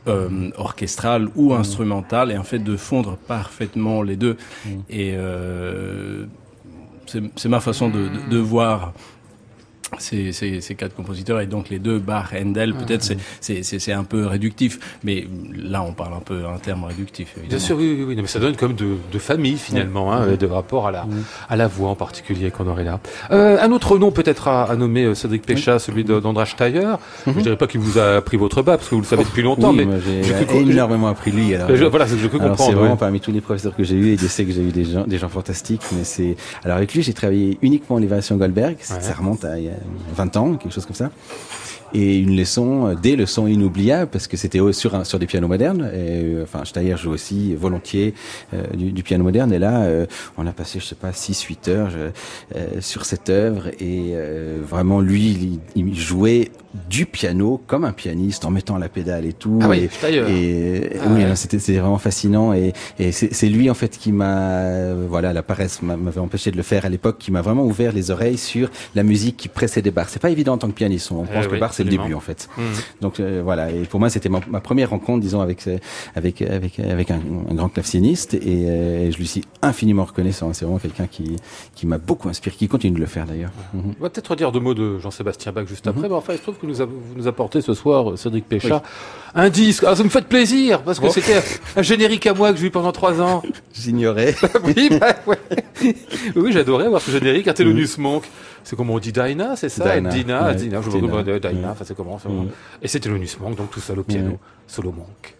euh, orchestral ou instrumental et en fait de fondre parfaitement les deux. Et euh, c'est c'est ma façon de, de, de voir ces, ces, ces quatre compositeurs et donc les deux Bach, Handel, peut-être c'est- c'est c'est c'est un peu réductif, mais là on parle un peu en termes réductifs. Bien sûr, oui, oui, oui, mais ça donne comme de, de famille finalement, hein, de rapport à la, à la voix en particulier qu'on aurait là. Euh, un autre nom peut-être à, à nommer euh, Cédric Péchat, celui d'Andras Steyer. Je dirais pas qu'il vous a pris votre bas parce que vous le savez depuis longtemps, mais j'ai j'ai cru- énormément appris lui. Alors, je- voilà, c'est ce que je peux Alors c'est comprendre. vraiment ouais. parmi tous les professeurs que j'ai eu et Dieu sait que j'ai eu des gens, des gens fantastiques. Mais c'est alors avec lui j'ai travaillé uniquement en l'évaluation Goldberg. C'est- Ouais. Ça remonte à 20 ans, quelque chose comme ça. Et une leçon, euh, des leçons inoubliables parce que c'était sur un, sur des pianos modernes. Et, euh, enfin, Steyer joue aussi volontiers euh, du, du piano moderne. Et là, euh, on a passé, je sais pas, 6-8 heures je- euh, sur cette œuvre et euh, vraiment lui, il, il jouait du piano comme un pianiste en mettant la pédale et tout. Ah oui, et, Ah oui, ouais. non, c'était vraiment fascinant et, et c'est lui en fait qui m'a voilà la paresse m'a- m'avait empêché de le faire à l'époque qui m'a vraiment ouvert les oreilles sur la musique qui précédait Bach. C'est pas évident en tant que pianiste. On Eh pense que Bach c'est le absolument. début en fait. Mhm. Donc euh, voilà et pour moi c'était ma, ma première rencontre disons avec ce- avec avec avec un, un grand claveciniste et euh, je lui suis infiniment reconnaissant. C'est vraiment quelqu'un qui qui m'a beaucoup inspiré, qui continue de le faire d'ailleurs. Mhm. On va peut-être dire deux mots de Jean-Sébastien Bach juste après, mais enfin, il se trouve que nous vous nous apportez ce soir, euh, Cédric Péchat, un disque. Ah, ça me fait plaisir, parce que Oh. c'était un générique à moi que j'ai eu pendant trois ans. *laughs* J'ignorais. *laughs* oui, bah, ouais. oui, j'adorais voir ce générique, un Thelonious Monk. C'est comment on dit Dinah, c'est ça Dina, ouais, Dina, je Dinah, vois Dinah, ouais. enfin c'est comment Mhm. Et c'est Thelonious Monk, donc tout seul au piano, Ouais. solo Monk.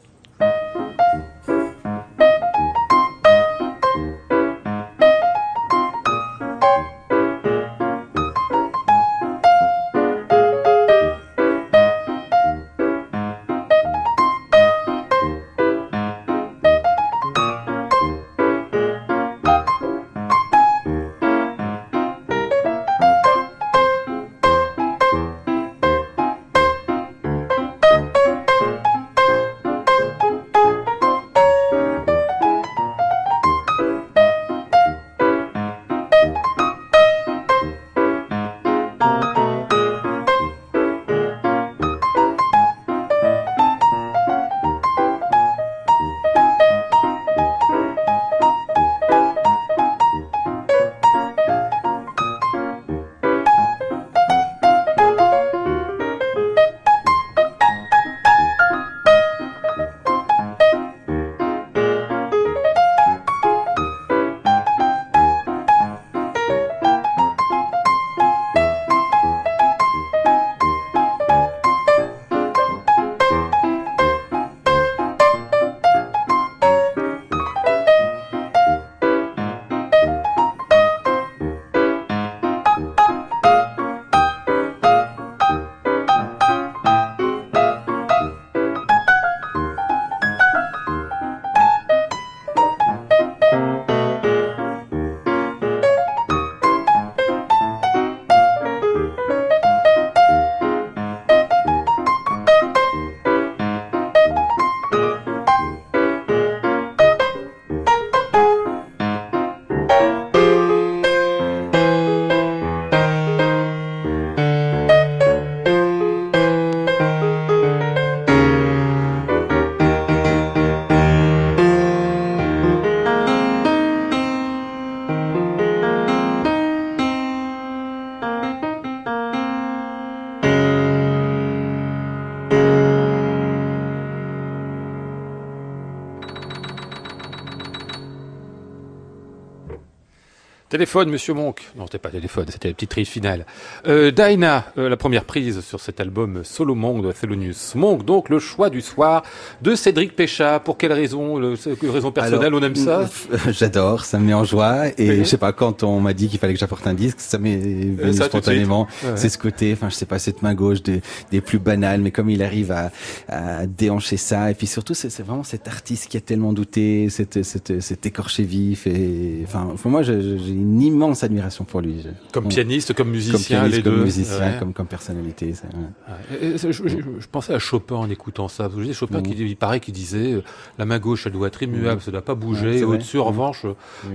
Téléphone, monsieur Monk. Non, c'était pas téléphone, c'était la petite prise finale. Euh, Dinah, euh, la première prise sur cet album Solo Monk de Thelonious Monk. Donc, le choix du soir de Cédric Péchat. Pour quelle raison le, quelle raison personnelle Alors, on aime ça? *laughs* J'adore, ça me met en joie. Et Oui. je sais pas, quand on m'a dit qu'il fallait que j'apporte un disque, ça m'est venu Euh, ça, suite. spontanément. Ouais. C'est ce côté, enfin, je sais pas, cette main gauche des, des plus banales, mais comme il arrive à, à déhancher ça. Et puis surtout, c'est vraiment cet artiste qui a tellement douté, cet, cet, cet écorché vif. Et enfin, moi, j'ai une immense admiration pour lui. Comme pianiste, comme comme musicien, pianiste, les comme deux. musicien, Ouais. comme, comme personnalité. ça, ouais. Ouais. Et Je, je- je- je pensais à Chopin en écoutant ça. Vous savez, Chopin, Mhm. qui, il paraît qu'il disait euh, la main gauche, elle doit être immuable, ça ne doit pas bouger. Au-dessus, en Mhm. revanche,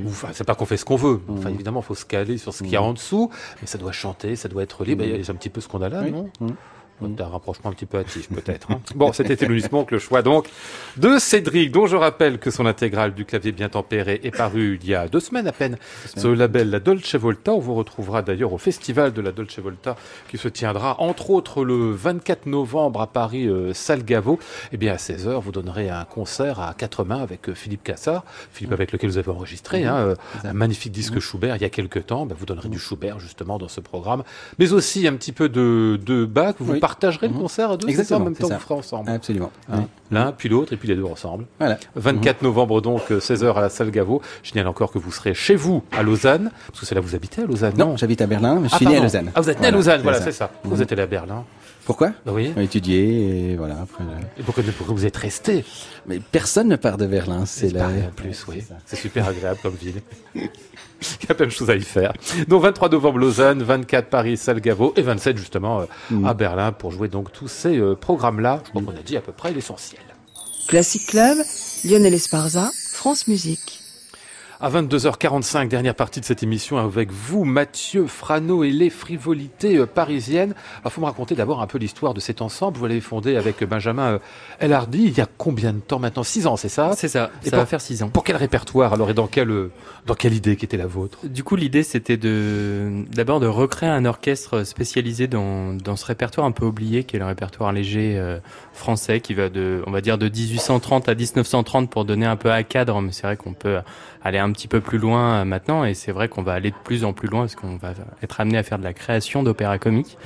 enfin, c'est pas qu'on fait ce qu'on veut. Enfin, Mhm. évidemment, il faut se caler sur ce qu'il y a en dessous, mais ça doit chanter, ça doit être libre. C'est un petit peu ce qu'on a là, Oui. non? Mhm. Un rapprochement un petit peu hâtif, *laughs* peut-être. hein. bon, c'était Monk, le choix donc de Cédric, dont je rappelle que son intégrale du clavier bien tempéré est paru il y a deux semaines à peine sur le label La Dolce Volta. On vous retrouvera d'ailleurs au festival de la Dolce Volta qui se tiendra entre autres le 24 novembre à Paris, euh, salle Gaveau. Et bien à 16h, vous donnerez un concert à quatre mains avec euh, Philippe Cassard, Philippe avec lequel vous avez enregistré hein, euh, C'est un magnifique disque Schubert il y a quelques temps. Ben, vous donnerez du Schubert justement dans ce programme, mais aussi un petit peu de, de Bach. Vous Oui. Partagerez le Mhm. concert à deux, Exactement, en même temps ça. vous ferez ensemble. Absolument. Hein, Oui. L'un, puis l'autre, et puis les deux ensemble. Voilà. 24 novembre donc, euh, 16h à la salle Gaveau. Je signale encore que vous serez chez vous à Lausanne, parce que c'est là que vous habitez à Lausanne, non, Non, j'habite à Berlin, mais je Ah, suis né à. Lausanne. Ah, vous êtes né à Lausanne, voilà, c'est ça. Mhm. Vous êtes allé à Berlin. Pourquoi Oui. Étudier et voilà. Après, euh, Et pourquoi, pourquoi vous êtes resté mais personne ne part de Berlin. C'est là. en plus, oui. C'est super agréable comme ville. *laughs* *laughs* Il y a plein de choses à y faire. Donc 23 novembre Lausanne, 24 Paris, Salgavo et 27 justement euh, Mm. à Berlin pour jouer donc tous ces euh, programmes-là. Je crois qu'on a dit à peu près l'essentiel. Classic Club, Lionel Esparza, France Musique. À 22h45, dernière partie de cette émission avec vous, Mathieu Frano et les frivolités euh, parisiennes. Il faut me raconter d'abord un peu l'histoire de cet ensemble. Vous l'avez fondé avec Benjamin euh, El Hardy il y a combien de temps maintenant? Six ans, c'est ça? C'est ça, Et ça pour- va faire six ans. Pour quel répertoire? Alors et dans quelle, euh, dans quelle idée qui était la vôtre? Du coup, l'idée, c'était de d'abord de recréer un orchestre spécialisé dans, dans ce répertoire un peu oublié, qui est le répertoire léger euh, français, qui va de, on va dire, de 1830 à 1930 pour donner un peu à cadre. Mais c'est vrai qu'on peut aller un petit peu plus loin euh, maintenant, et c'est vrai qu'on va aller de plus en plus loin parce qu'on va être amené à faire de la création d'opéra comique.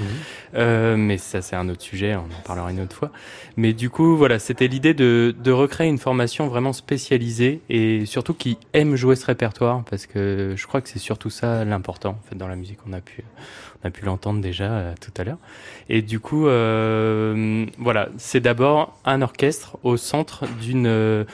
Euh, mais ça, c'est un autre sujet, on en parlera une autre fois. Mais du coup, voilà, c'était l'idée de, de recréer une formation vraiment spécialisée et surtout qui aime jouer ce répertoire parce que je crois que c'est surtout ça l'important en fait dans la musique. On a pu, on a pu l'entendre déjà euh, tout à l'heure. Et du coup, euh, voilà, c'est d'abord un orchestre au centre d'une euh,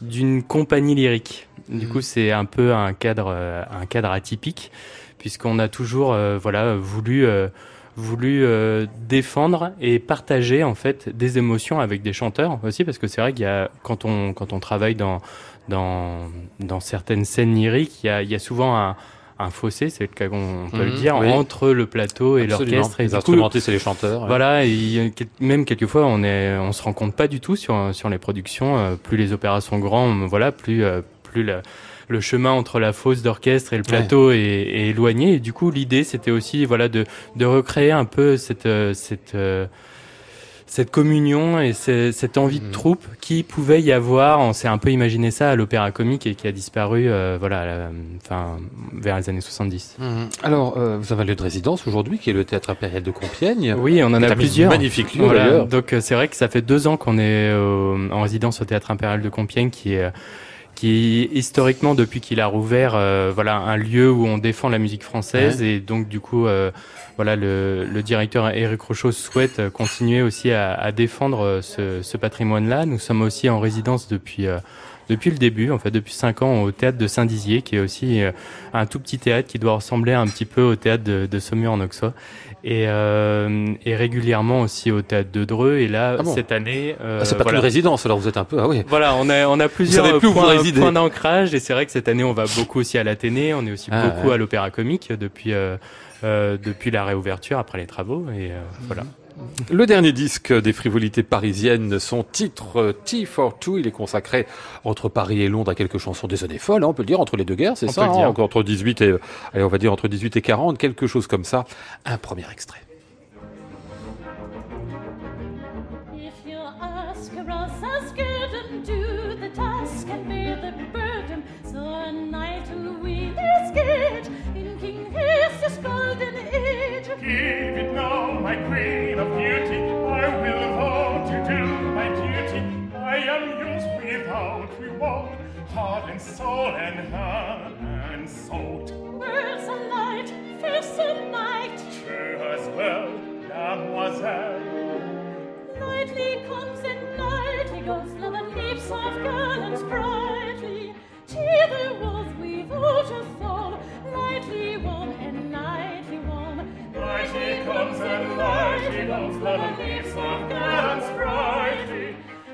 d'une compagnie lyrique. Du coup, c'est un peu un cadre, euh, un cadre atypique puisqu'on a toujours, euh, voilà, voulu euh, voulu euh, défendre et partager en fait des émotions avec des chanteurs aussi parce que c'est vrai qu'il y a quand on quand on travaille dans dans dans certaines scènes lyriques il y a il y a souvent un un fossé, c'est le cas qu'on peut le Mhm, dire, oui. entre le plateau et l'orchestre. Les instrumentistes et les chanteurs. ouais. voilà, et même quelquefois on est, on se rend compte pas du tout sur sur les productions. euh, plus les opéras sont grands, voilà, plus euh, plus la- le chemin entre la fosse d'orchestre et le plateau est, est éloigné. Et du coup, l'idée c'était aussi voilà de de recréer un peu cette euh, cette euh, cette communion et ce- cette envie de Mhm. troupe qui pouvait y avoir. On s'est un peu imaginé ça à l'opéra comique et qui a disparu, euh, voilà, à la- enfin vers les années 70. Mhm. Alors, euh, vous avez un lieu de résidence aujourd'hui qui est le Théâtre Impérial de Compiègne. Oui, on en a plusieurs. magnifique lieu Voilà, donc c'est vrai que ça fait deux ans qu'on est euh, en résidence au Théâtre Impérial de Compiègne, qui est qui est historiquement depuis qu'il a rouvert, euh, voilà, un lieu où on défend la musique française et donc du coup, euh, voilà, le, le directeur Éric Rochaud souhaite euh, continuer aussi à, à défendre euh, ce, ce patrimoine-là. Nous sommes aussi en résidence depuis euh, depuis le début, en fait, depuis cinq ans, au théâtre de Saint-Dizier, qui est aussi euh, un tout petit théâtre qui doit ressembler un petit peu au théâtre de, de Saumur en Auxois, et, euh, et régulièrement aussi au théâtre de Dreux. Et là, Ah bon cette année, euh, Ah, c'est pas voilà. qu'une résidence, alors vous êtes un peu. Ah oui. Voilà, on a, on a plusieurs plus points, d'ancrage et c'est vrai que cette année on va beaucoup aussi à l'Athénée, on est aussi Ah, beaucoup ouais. à l'Opéra Comique depuis euh, euh, depuis la réouverture après les travaux et euh, voilà. Le dernier disque des frivolités parisiennes, son titre euh, T for Two, il est consacré entre Paris et Londres à quelques chansons des années folles, hein, on peut le dire, entre les deux guerres, c'est ça, peut le hein, dire. entre 18 et, allez, on va dire entre 18 et 40, quelque chose comme ça. Un premier extrait. If you ask us, ask heart and soul and soul. Words a light, first a night. True as well, mademoiselle. Nightly comes and nightly goes, love and leaps of gallants brightly. Cheer the walls without a fall, lightly warm and nightly warm. Nightly comes and nightly goes, love and leaps of gallants brightly.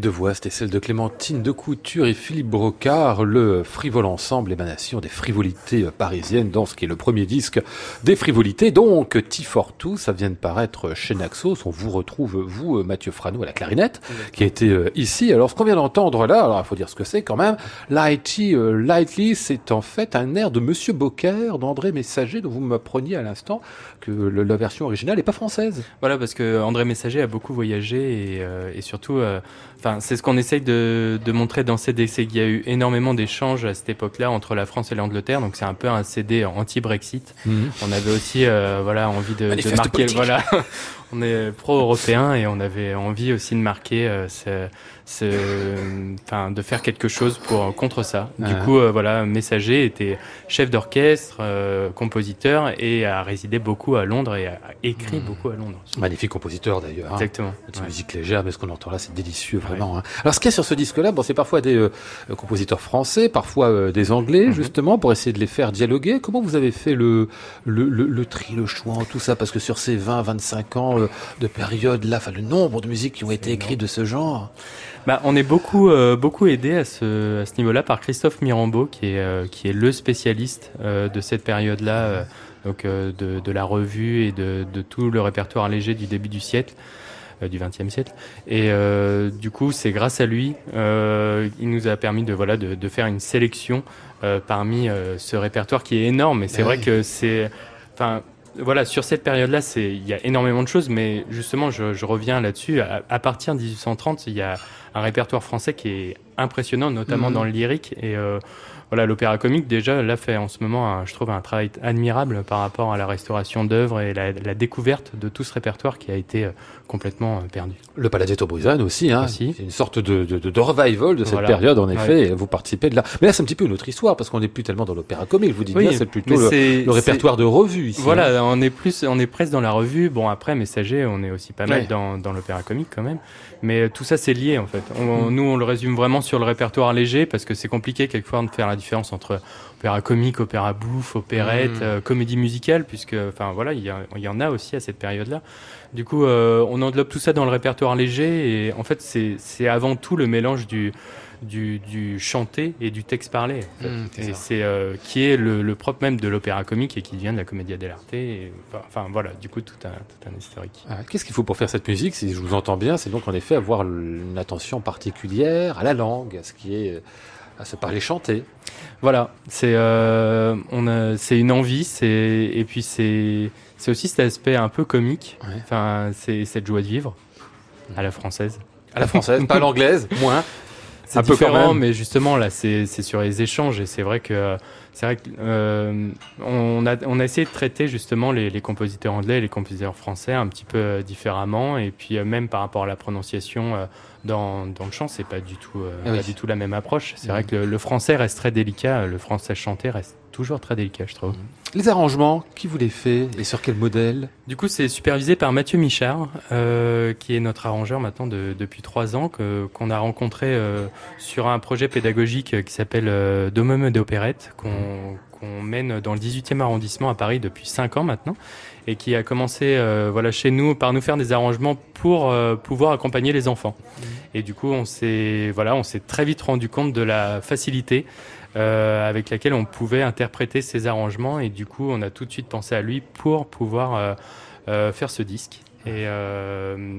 Deux voix, c'était celle de Clémentine de Couture et Philippe Brocard, le frivole ensemble, émanation des frivolités parisiennes, dans ce qui est le premier disque des frivolités. Donc, T42, ça vient de paraître chez Naxos. On vous retrouve, vous, Mathieu Frano, à la clarinette, qui a été euh, ici. Alors, ce qu'on vient d'entendre là, alors il faut dire ce que c'est quand même. Lighty, euh, Lightly, c'est en fait un air de Monsieur Beaucaire, d'André Messager, dont vous m'appreniez à l'instant que le- la version originale n'est pas française. Voilà, parce que André Messager a beaucoup voyagé et, euh, et surtout, euh, enfin, c'est ce qu'on essaye de, de montrer dans CD, c'est qu'il y a eu énormément d'échanges à cette époque-là entre la France et l'Angleterre, donc c'est un peu un CD anti-Brexit. On avait aussi, euh, voilà, envie de, marquer, politique. voilà, *laughs* on est pro-européen et on avait envie aussi de marquer, euh, ce, ce- enfin, de faire quelque chose pour contre ça. Du Ah. coup, euh, voilà, Messager était chef d'orchestre, euh, compositeur et a résidé beaucoup à Londres et a écrit beaucoup à Londres. Magnifique compositeur d'ailleurs. hein. Exactement. Petite ouais. musique légère, mais ce qu'on entend là, c'est délicieux, vraiment. hein. Alors, ce qu'il y a sur ce disque-là, bon, c'est parfois des compositeurs français, parfois des anglais, Mhm. justement, pour essayer de les faire dialoguer. Comment vous avez fait le, le, le, le tri, le choix, tout ça? Parce que sur ces 20, 25 ans de période là, enfin, le nombre de musiques qui ont été écrites de ce genre. Bah, on est beaucoup, euh, beaucoup aidé à ce, à ce niveau-là par Christophe Mirambeau, qui est, euh, qui est le spécialiste euh, de cette période-là, euh, donc euh, de, de la revue et de, de tout le répertoire léger du début du siècle, du XXe siècle. Et euh, du coup, c'est grâce à lui, euh, il nous a permis de, voilà, de, de faire une sélection euh, parmi euh, ce répertoire qui est énorme. Et c'est Ah vrai oui. que c'est, enfin, voilà, sur cette période-là, c'est, il y a énormément de choses, mais justement, je, je reviens là-dessus. À, à partir de 1830, il y a un répertoire français qui est impressionnant, notamment Mhm. dans le lyrique. Et euh, voilà, l'opéra comique déjà là fait en ce moment, un- je trouve, un travail admirable par rapport à la restauration d'œuvres et la, la découverte de tout ce répertoire qui a été euh, complètement euh, perdu. Le Palazzetto Bruzane aussi, hein. Aussi. C'est une sorte de, de, revival de cette Voilà. période, en effet. Ouais. Vous participez de là. Mais là, c'est un petit peu une autre histoire, parce qu'on n'est plus tellement dans l'opéra comique. Vous dis Oui, bien, c'est plutôt le, répertoire de revue ici. hein. Voilà, on est plus, on est presque dans la revue. Bon, après, Messager, on est aussi pas mal Ouais. dans, dans l'opéra comique quand même. Mais euh, tout ça, c'est lié en fait. Mm. On- Nous, on le résume vraiment sur le répertoire léger parce que c'est compliqué quelquefois de faire la différence entre opéra comique, opéra bouffe, opérette, Mm. euh, comédie musicale, puisque, enfin voilà, il y, en a aussi à cette période-là. Du coup, euh, on englobe tout ça dans le répertoire léger et en fait, c'est avant tout le mélange du du, du chanté et du texte parlé. en fait. Mm, c'est et ça. c'est euh, qui est le, le propre même de l'opéra comique et qui vient de la commedia dell'arte. Enfin, enfin, voilà, du coup tout un, tout un historique. Ah, Qu'est-ce qu'il faut pour faire cette musique? Si je vous entends bien, c'est donc en effet avoir une attention particulière à la langue, à ce qui est à se parler chanter. Voilà, c'est euh, une envie, et puis c'est aussi cet aspect un peu comique. Ouais. Enfin, c'est cette joie de vivre à la française. À la française, pas à l'anglaise, moins. *laughs* C'est différent, mais justement là, c'est sur les échanges et c'est vrai que c'est vrai que euh, on a on a essayé de traiter justement les, les compositeurs anglais et les compositeurs français un petit peu différemment et puis euh, même par rapport à la prononciation euh, dans, dans le chant, c'est pas du tout euh, Ah oui. pas du tout la même approche. C'est vrai que le, le français reste très délicat, le français chanté reste toujours très délicat, je trouve. Les arrangements, qui vous les fait et sur quel modèle? Du coup, c'est supervisé par Mathieu Michard, euh, qui est notre arrangeur maintenant de- depuis trois ans, que- qu'on a rencontré euh, sur un projet pédagogique qui s'appelle Domum d'opérette, qu'on qu'on mène dans le 18e arrondissement à Paris depuis cinq ans maintenant, et qui a commencé euh, voilà, chez nous par nous faire des arrangements pour euh, pouvoir accompagner les enfants. Et du coup, on s'est voilà, on s'est très vite rendu compte de la facilité euh, avec laquelle on pouvait interpréter ces arrangements. Et du coup on a tout de suite pensé à lui pour pouvoir faire ce disque. Et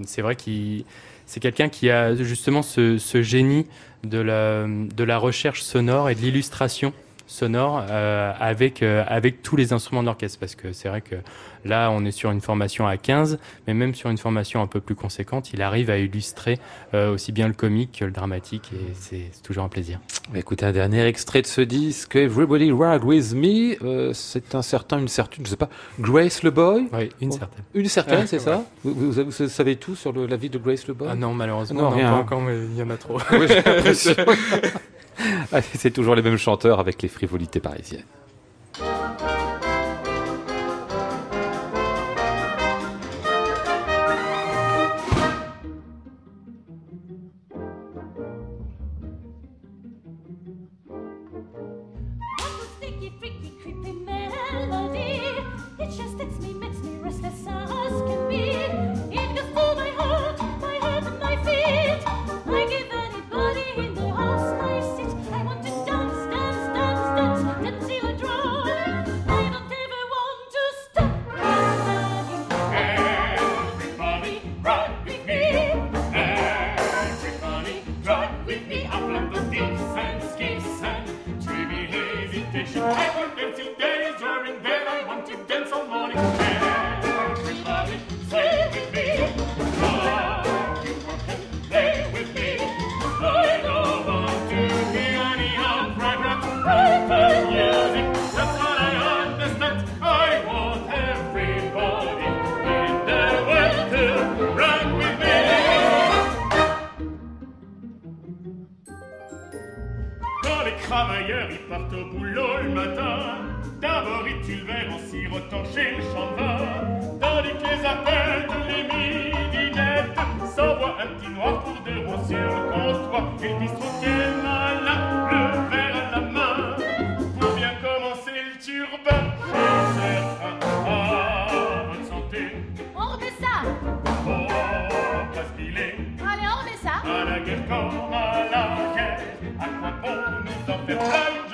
c'est vrai qu'il c'est quelqu'un qui a justement ce, ce génie de la, de la recherche sonore et de l'illustration sonore euh, avec euh, avec tous les instruments de l'orchestre parce que c'est vrai que là on est sur une formation à 15 mais même sur une formation un peu plus conséquente il arrive à illustrer euh, aussi bien le comique que le dramatique et c'est toujours un plaisir. Écoutez un dernier extrait de ce disque, Everybody Ride With Me, euh, c'est un certain, une certaine, je sais pas, Grace Le Boy Oui, une Oh. certaine. Une certaine, Ouais, c'est ça? vous, vous, avez- vous savez tout sur le- la vie de Grace Le Boy Ah non malheureusement Non, non, rien. pas encore mais il y en a trop. Oui, j'ai l'impression. Allez, *laughs* c'est toujours les mêmes chanteurs avec les frivolités parisiennes. Nous en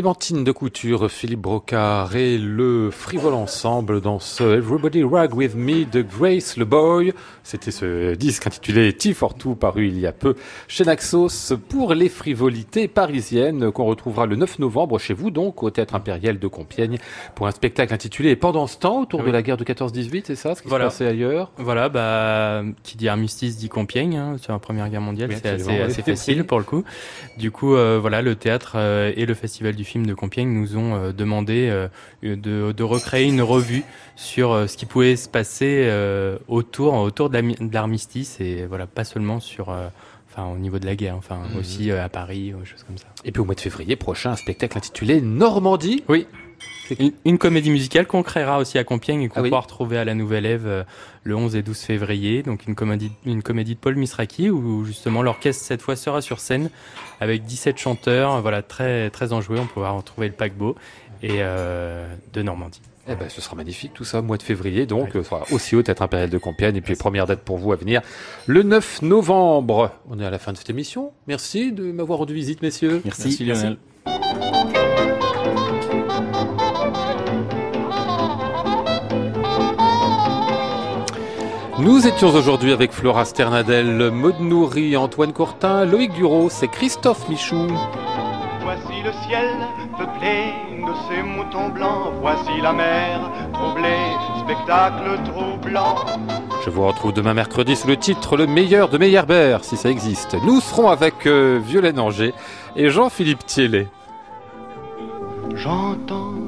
les, Clémentine de Couture, Philippe Brocard et le frivole ensemble dans ce Everybody Rag With Me de Grace Le Boy. C'était ce disque intitulé T for Two paru il y a peu chez Naxos pour les frivolités parisiennes qu'on retrouvera le 9 novembre chez vous donc au Théâtre Impérial de Compiègne pour un spectacle intitulé Pendant ce temps autour de Oui. la guerre de 14-18, c'est ça ce qui Voilà. se passait ailleurs? Voilà, bah, qui dit armistice dit Compiègne, hein, sur la Première Guerre mondiale, Oui, c'est assez facile pour le coup. Du coup, euh, voilà, le théâtre euh, et le Festival du film de Compiègne nous ont euh, demandé euh, de, de recréer une revue sur euh, ce qui pouvait se passer autour, autour de l'armistice et voilà, pas seulement sur, enfin, au niveau de la guerre, enfin, Mhm. aussi euh, à Paris, ou des choses comme ça. Et puis au mois de février prochain, un spectacle intitulé Normandie. Oui. Une, une comédie musicale qu'on créera aussi à Compiègne et qu'on Ah oui. pourra retrouver à la Nouvelle Ève euh, le 11 et 12 février. Donc une comédie, une comédie de Paul Misraki où justement l'orchestre cette fois sera sur scène avec 17 chanteurs, voilà très très enjoués. On pourra retrouver le paquebot et euh, de Normandie. Eh ben, ce sera magnifique tout ça, mois de février, donc ce sera aussi au Théâtre Impérial de Compiègne. Et puis première date pour vous à venir, le 9 novembre. On est à la fin de cette émission. Merci de m'avoir rendu visite, messieurs. Merci, Lionel. Nous étions aujourd'hui avec Flora Sternadel, Maud Nourri, Antoine Courtin, Loïc Duros et Christophe Michou. Voici le ciel peuplé de ces moutons blancs. Voici la mer troublée, spectacle troublant. Je vous retrouve demain mercredi sous le titre Le meilleur de Meyerbeer, si ça existe. Nous serons avec euh, Violaine Anger et Jean-Philippe Thiellet. J'entends